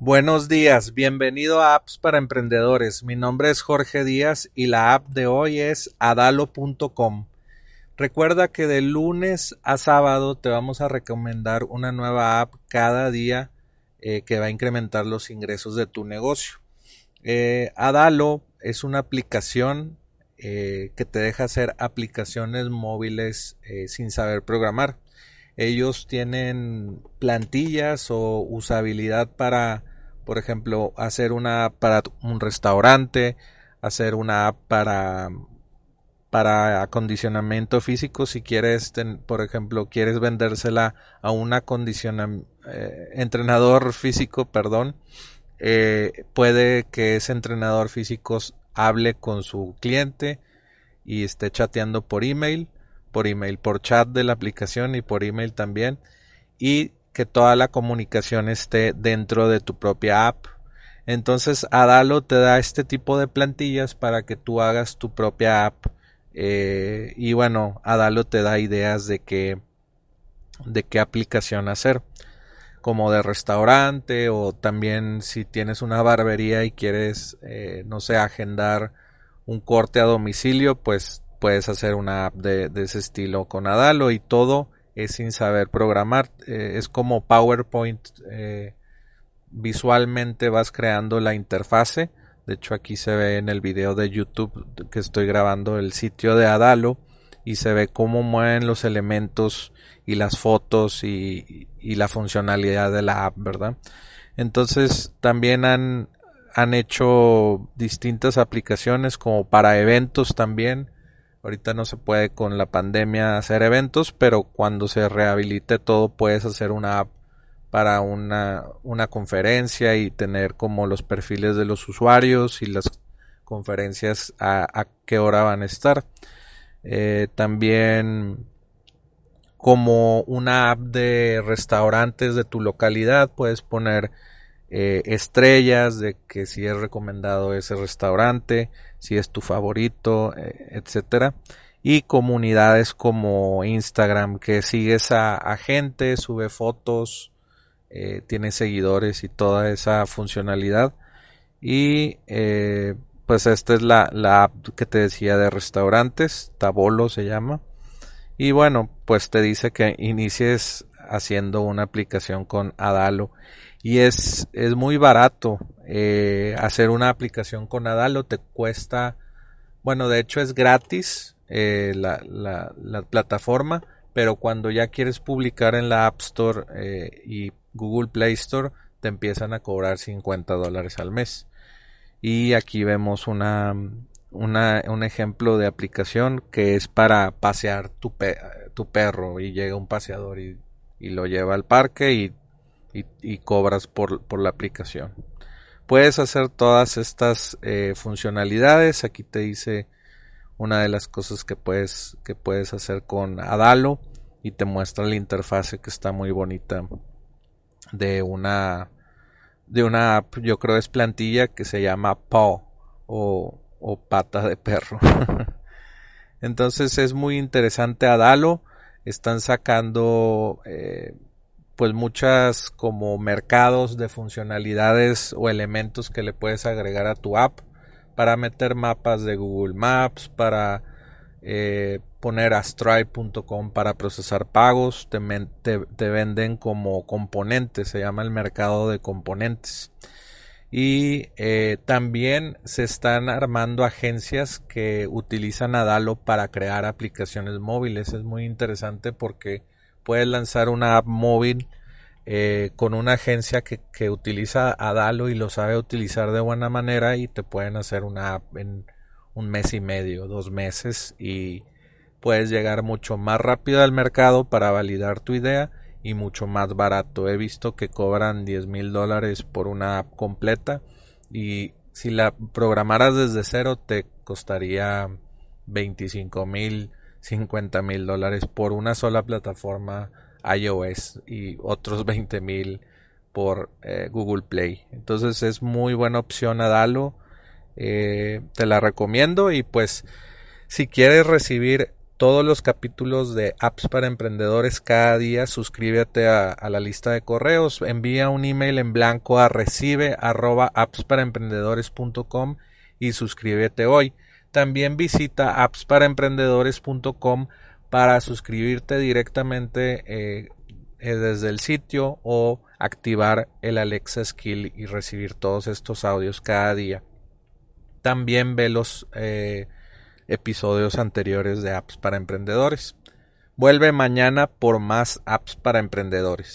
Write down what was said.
Buenos días, bienvenido a Apps para Emprendedores. Mi nombre es Jorge Díaz y la app de hoy es adalo.com. Recuerda que de lunes a sábado te vamos a recomendar una nueva app cada día eh, que va a incrementar los ingresos de tu negocio. Eh, Adalo es una aplicación eh, que te deja hacer aplicaciones móviles sin saber programar. Ellos tienen plantillas o usabilidad para, por ejemplo, hacer una app para un restaurante, hacer una app para para acondicionamiento físico si quieres por ejemplo quieres vendérsela a un eh, entrenador físico perdón eh, puede que ese entrenador físico hable con su cliente y esté chateando por email por email, por chat de la aplicación y por email también. Y que toda la comunicación esté dentro de tu propia app. Entonces Adalo te da este tipo de plantillas para que tú hagas tu propia app. Eh, y bueno, Adalo te da ideas de qué, de qué aplicación hacer. Como de restaurante o también si tienes una barbería y quieres, eh, no sé, agendar un corte a domicilio, pues puedes hacer una app de, ese estilo con Adalo y todo es sin saber programar. Eh, es como PowerPoint. Eh, visualmente vas creando la interfase. De hecho aquí se ve en el video de YouTube que estoy grabando el sitio de Adalo y se ve cómo mueven los elementos y las fotos y, y la funcionalidad de la app, ¿verdad? Entonces también han, han hecho distintas aplicaciones como para eventos también Ahorita no se puede con la pandemia hacer eventos, pero cuando se rehabilite todo puedes hacer una app para una, una conferencia y tener como los perfiles de los usuarios y las conferencias a, qué hora van a estar. Eh, también como una app de restaurantes de tu localidad puedes poner eh, estrellas de que si es recomendado ese restaurante, si es tu favorito, eh, etcétera. Y comunidades como Instagram que sigues a, gente, sube fotos, eh, tiene seguidores y toda esa funcionalidad. Y pues esta es la, la app que te decía de restaurantes, Tabolo se llama. Y bueno, pues te dice que inicies haciendo una aplicación con Adalo. Y es, es muy barato eh, hacer una aplicación con Adalo. Te cuesta bueno de hecho es gratis eh, la, la, la, plataforma pero cuando ya quieres publicar en la App Store eh, y Google Play Store te empiezan a cobrar 50 dólares al mes. Y aquí vemos una, una, un ejemplo de aplicación que es para pasear tu, tu perro y llega un paseador y, y lo lleva al parque y y, cobras por, la aplicación. Puedes hacer todas estas eh, funcionalidades. Aquí te dice una de las cosas que puedes, que puedes hacer con Adalo y te muestra la interfase que está muy bonita de una de una app, yo creo es plantilla que se llama Paw o, pata de perro. Entonces es muy interesante Adalo. Están sacando eh, pues muchas como mercados de funcionalidades o elementos que le puedes agregar a tu app para meter mapas de Google Maps, para eh, poner a Stripe.com para procesar pagos, te, venden como componentes, se llama el mercado de componentes. Y eh, también se están armando agencias que utilizan Adalo para crear aplicaciones móviles. Es muy interesante porque puedes lanzar una app móvil eh, con una agencia que, que, utiliza Adalo y lo sabe utilizar de buena manera y te pueden hacer una app en un mes y medio, dos meses y puedes llegar mucho más rápido al mercado para validar tu idea y mucho más barato. He visto que cobran 10 mil dólares por una app completa y si la programaras desde cero te costaría 25 mil 50 mil dólares por una sola plataforma iOS y otros 20 mil por eh, Google Play. Entonces es muy buena opción Adalo. Eh, te la recomiendo y pues si quieres recibir todos los capítulos de apps para emprendedores cada día. Suscríbete a, la lista de correos. Envía un email en blanco a recibe arroba y suscríbete hoy. También visita appsparaemprendedores.com para suscribirte directamente eh, eh, desde el sitio o activar el Alexa Skill y recibir todos estos audios cada día. También ve los eh, episodios anteriores de apps para emprendedores. Vuelve mañana por más apps para emprendedores.